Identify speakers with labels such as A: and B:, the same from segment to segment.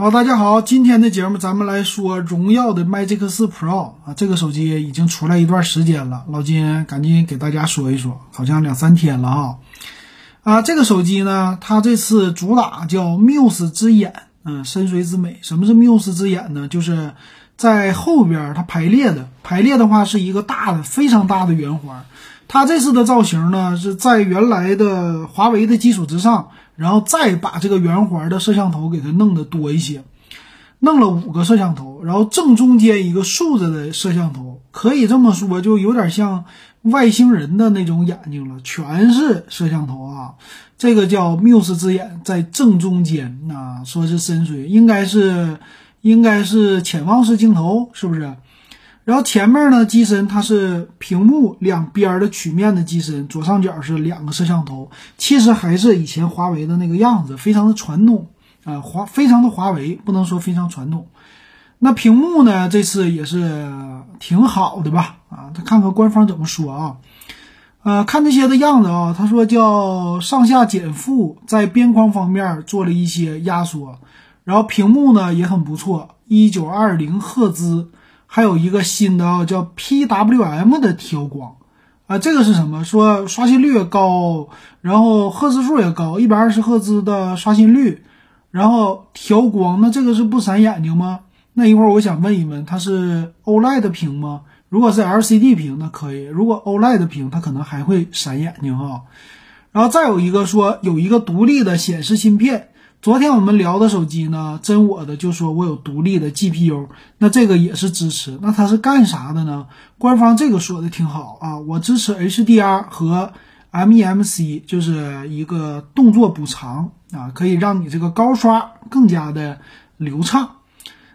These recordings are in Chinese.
A: 好，大家好，今天的节目咱们来说荣耀的 Magic 4 Pro 啊，这个手机已经出来一段时间了，老金赶紧给大家说一说，好像两三天了哈。啊，这个手机呢，它这次主打叫 Muse 之眼，嗯，深邃之美。什么是 Muse 之眼呢？就是在后边它排列的，排列的话是一个大的、非常大的圆环。它这次的造型呢，是在原来的华为的基础之上。然后再把这个圆环的摄像头给它弄得多一些，弄了五个摄像头，然后正中间一个竖着的摄像头，可以这么说，就有点像外星人的那种眼睛了，全是摄像头啊。这个叫缪斯之眼，在正中间啊，说是深邃，应该是应该是潜望式镜头，是不是？然后前面呢，机身它是屏幕两边的曲面的机身，左上角是两个摄像头，其实还是以前华为的那个样子，非常的传统啊，华非常的华为，不能说非常传统。那屏幕呢，这次也是挺好的吧？啊，他看看官方怎么说啊？呃，看这些的样子啊，他说叫上下减负，在边框方面做了一些压缩，然后屏幕呢也很不错，一九二零赫兹。还有一个新的啊，叫 PWM 的调光，啊，这个是什么？说刷新率高，然后赫兹数也高，一百二十赫兹的刷新率，然后调光，那这个是不闪眼睛吗？那一会儿我想问一问，它是 OLED 屏吗？如果是 LCD 屏，那可以；如果 OLED 屏，它可能还会闪眼睛哈。然后再有一个说有一个独立的显示芯片。昨天我们聊的手机呢，真我的就说我有独立的 GPU，那这个也是支持。那它是干啥的呢？官方这个说的挺好啊，我支持 HDR 和 MEMC，就是一个动作补偿啊，可以让你这个高刷更加的流畅。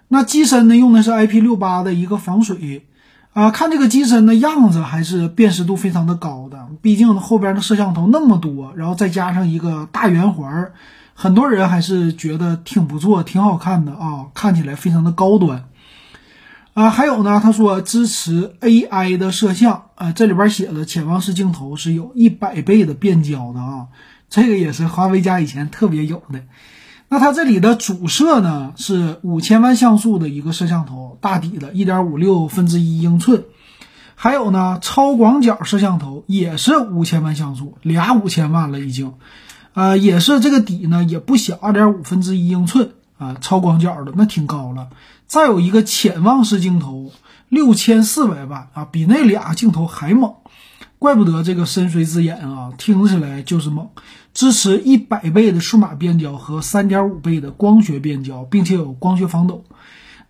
A: 那机身呢，用的是 IP68 的一个防水啊，看这个机身的样子还是辨识度非常的高的，毕竟后边的摄像头那么多，然后再加上一个大圆环。很多人还是觉得挺不错、挺好看的啊，看起来非常的高端啊。还有呢，他说支持 AI 的摄像啊，这里边写了潜望式镜头是有一百倍的变焦的啊，这个也是华为家以前特别有的。那它这里的主摄呢是五千万像素的一个摄像头，大底的，一点五六分之一英寸。还有呢，超广角摄像头也是五千万像素，俩五千万了已经。呃，也是这个底呢，也不小，二点五分之一英寸啊，超广角的那挺高了。再有一个潜望式镜头，六千四百万啊，比那俩镜头还猛，怪不得这个深邃之眼啊，听起来就是猛。支持一百倍的数码变焦和三点五倍的光学变焦，并且有光学防抖。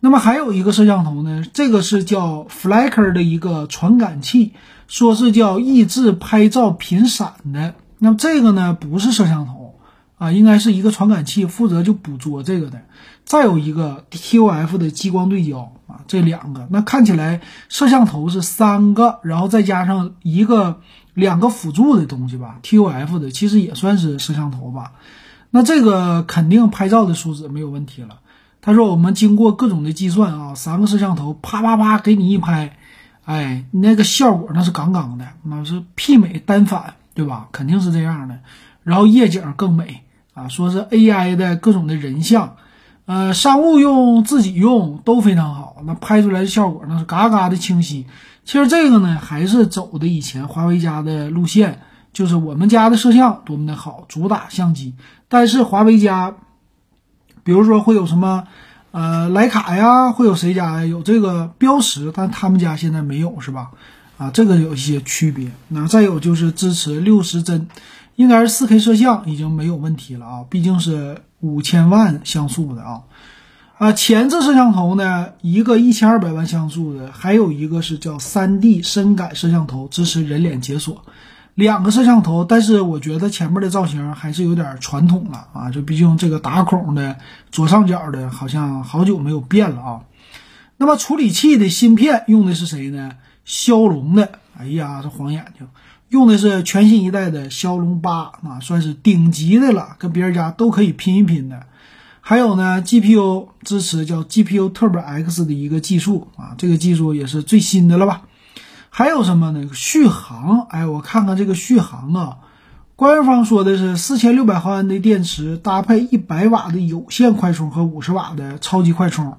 A: 那么还有一个摄像头呢，这个是叫 Flicker 的一个传感器，说是叫抑制拍照频闪的。那么这个呢，不是摄像头啊，应该是一个传感器，负责就捕捉这个的。再有一个 TOF 的激光对焦啊，这两个，那看起来摄像头是三个，然后再加上一个两个辅助的东西吧，TOF 的其实也算是摄像头吧。那这个肯定拍照的素质没有问题了。他说我们经过各种的计算啊，三个摄像头啪啪啪给你一拍，哎，那个效果那是杠杠的，那是媲美单反。对吧？肯定是这样的，然后夜景更美啊，说是 AI 的各种的人像，呃，商务用、自己用都非常好，那拍出来的效果那是嘎嘎的清晰。其实这个呢，还是走的以前华为家的路线，就是我们家的摄像多么的好，主打相机。但是华为家，比如说会有什么，呃，徕卡呀，会有谁家有这个标识，但他们家现在没有，是吧？啊，这个有一些区别。那再有就是支持六十帧，应该是四 K 摄像已经没有问题了啊，毕竟是五千万像素的啊。啊，前置摄像头呢，一个一千二百万像素的，还有一个是叫三 D 深感摄像头，支持人脸解锁。两个摄像头，但是我觉得前面的造型还是有点传统了啊，就毕竟这个打孔的左上角的，好像好久没有变了啊。那么处理器的芯片用的是谁呢？骁龙的，哎呀，这晃眼睛，用的是全新一代的骁龙八啊，算是顶级的了，跟别人家都可以拼一拼的。还有呢，GPU 支持叫 GPU Turbo X 的一个技术啊，这个技术也是最新的了吧？还有什么呢？续航，哎，我看看这个续航啊，官方说的是四千六百毫安的电池搭配一百瓦的有线快充和五十瓦的超级快充，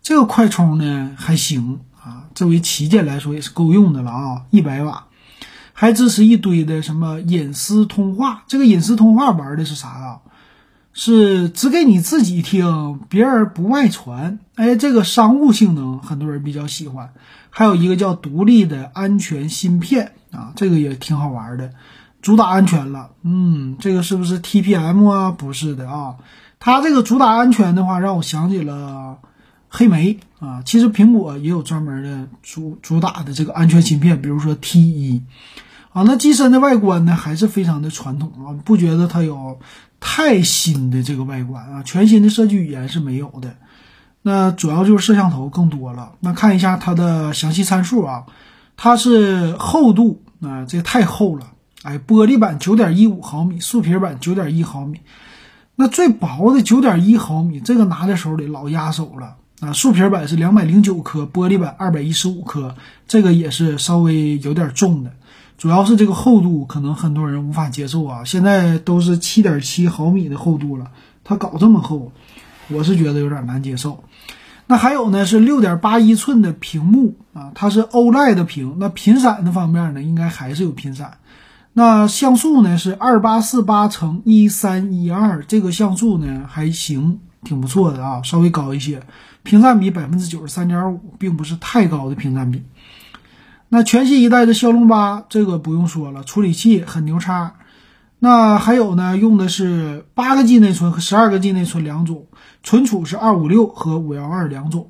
A: 这个快充呢还行啊，作为旗舰来说也是够用的了啊，一百瓦，还支持一堆的什么隐私通话。这个隐私通话玩的是啥啊？是只给你自己听，别人不外传。哎，这个商务性能很多人比较喜欢。还有一个叫独立的安全芯片啊，这个也挺好玩的。主打安全了，嗯，这个是不是 TPM 啊？不是的啊，它这个主打安全的话，让我想起了黑莓啊。其实苹果也有专门的主主打的这个安全芯片，比如说 T 一啊。那机身的外观呢，还是非常的传统啊，不觉得它有太新的这个外观啊，全新的设计语言是没有的。那主要就是摄像头更多了。那看一下它的详细参数啊，它是厚度啊，这太厚了。哎，玻璃板九点一五毫米，竖皮板九点一毫米，那最薄的九点一毫米，这个拿在手里老压手了啊！竖皮板是两百零九颗，玻璃板二百一十五颗，这个也是稍微有点重的，主要是这个厚度可能很多人无法接受啊。现在都是七点七毫米的厚度了，它搞这么厚，我是觉得有点难接受。那还有呢，是六点八一寸的屏幕啊，它是 OLED 的屏，那频闪的方面呢，应该还是有频闪。那像素呢是二八四八乘一三一二，这个像素呢还行，挺不错的啊，稍微高一些。屏占比百分之九十三点五，并不是太高的屏占比。那全新一代的骁龙八，这个不用说了，处理器很牛叉。那还有呢，用的是八个 G 内存和十二个 G 内存两种，存储是二五六和五幺二两种。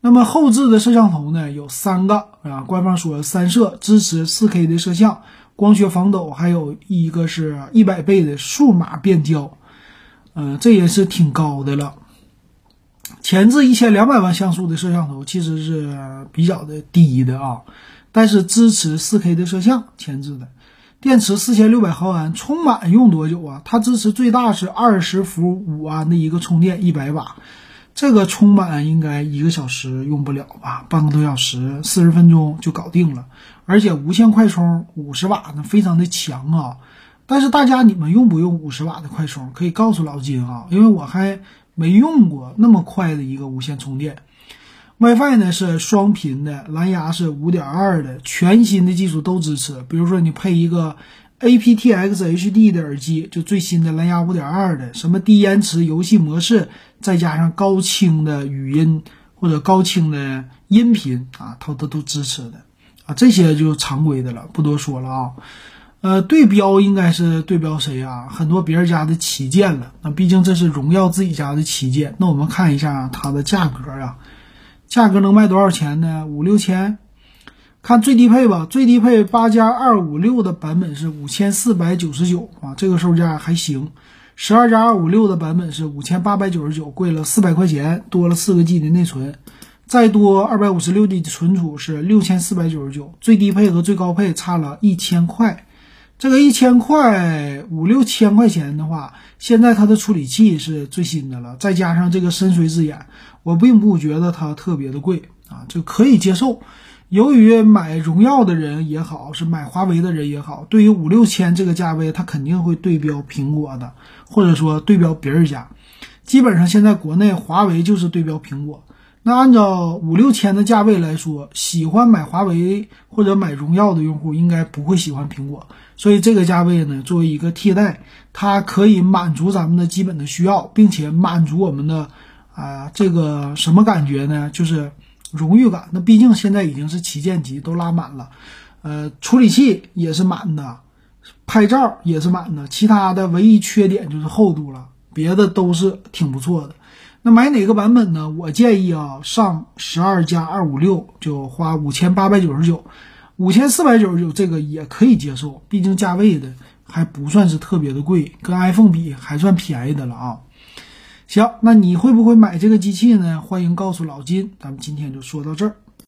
A: 那么后置的摄像头呢有三个啊，官方说三摄，支持四 K 的摄像。光学防抖，还有一个是一百倍的数码变焦，嗯，这也是挺高的了。前置一千两百万像素的摄像头其实是比较的低的啊，但是支持四 K 的摄像，前置的。电池四千六百毫安，充满用多久啊？它支持最大是二十伏五安的一个充电，一百瓦。这个充满应该一个小时用不了吧，半个多小时，四十分钟就搞定了。而且无线快充五十瓦呢，非常的强啊。但是大家你们用不用五十瓦的快充？可以告诉老金啊，因为我还没用过那么快的一个无线充电。WiFi 呢是双频的，蓝牙是五点二的，全新的技术都支持。比如说你配一个。aptX HD 的耳机，就最新的蓝牙五点二的，什么低延迟游戏模式，再加上高清的语音或者高清的音频啊，它都都支持的啊，这些就是常规的了，不多说了啊。呃，对标应该是对标谁啊？很多别人家的旗舰了，那毕竟这是荣耀自己家的旗舰。那我们看一下它的价格啊，价格能卖多少钱呢？五六千。看最低配吧，最低配八加二五六的版本是五千四百九十九啊，这个售价还行。十二加二五六的版本是五千八百九十九，贵了四百块钱，多了四个 G 的内存，再多二百五十六 G 的存储是六千四百九十九。最低配和最高配差了一千块，这个一千块五六千块钱的话，现在它的处理器是最新的了，再加上这个深邃之眼，我并不觉得它特别的贵啊，就可以接受。由于买荣耀的人也好，是买华为的人也好，对于五六千这个价位，他肯定会对标苹果的，或者说对标别人家。基本上现在国内华为就是对标苹果。那按照五六千的价位来说，喜欢买华为或者买荣耀的用户应该不会喜欢苹果。所以这个价位呢，作为一个替代，它可以满足咱们的基本的需要，并且满足我们的啊这个什么感觉呢？就是。荣誉感，那毕竟现在已经是旗舰级，都拉满了，呃，处理器也是满的，拍照也是满的，其他的唯一缺点就是厚度了，别的都是挺不错的。那买哪个版本呢？我建议啊，上十二加二五六就花五千八百九十九，五千四百九十九这个也可以接受，毕竟价位的还不算是特别的贵，跟 iPhone 比还算便宜的了啊。行，那你会不会买这个机器呢？欢迎告诉老金，咱们今天就说到这儿。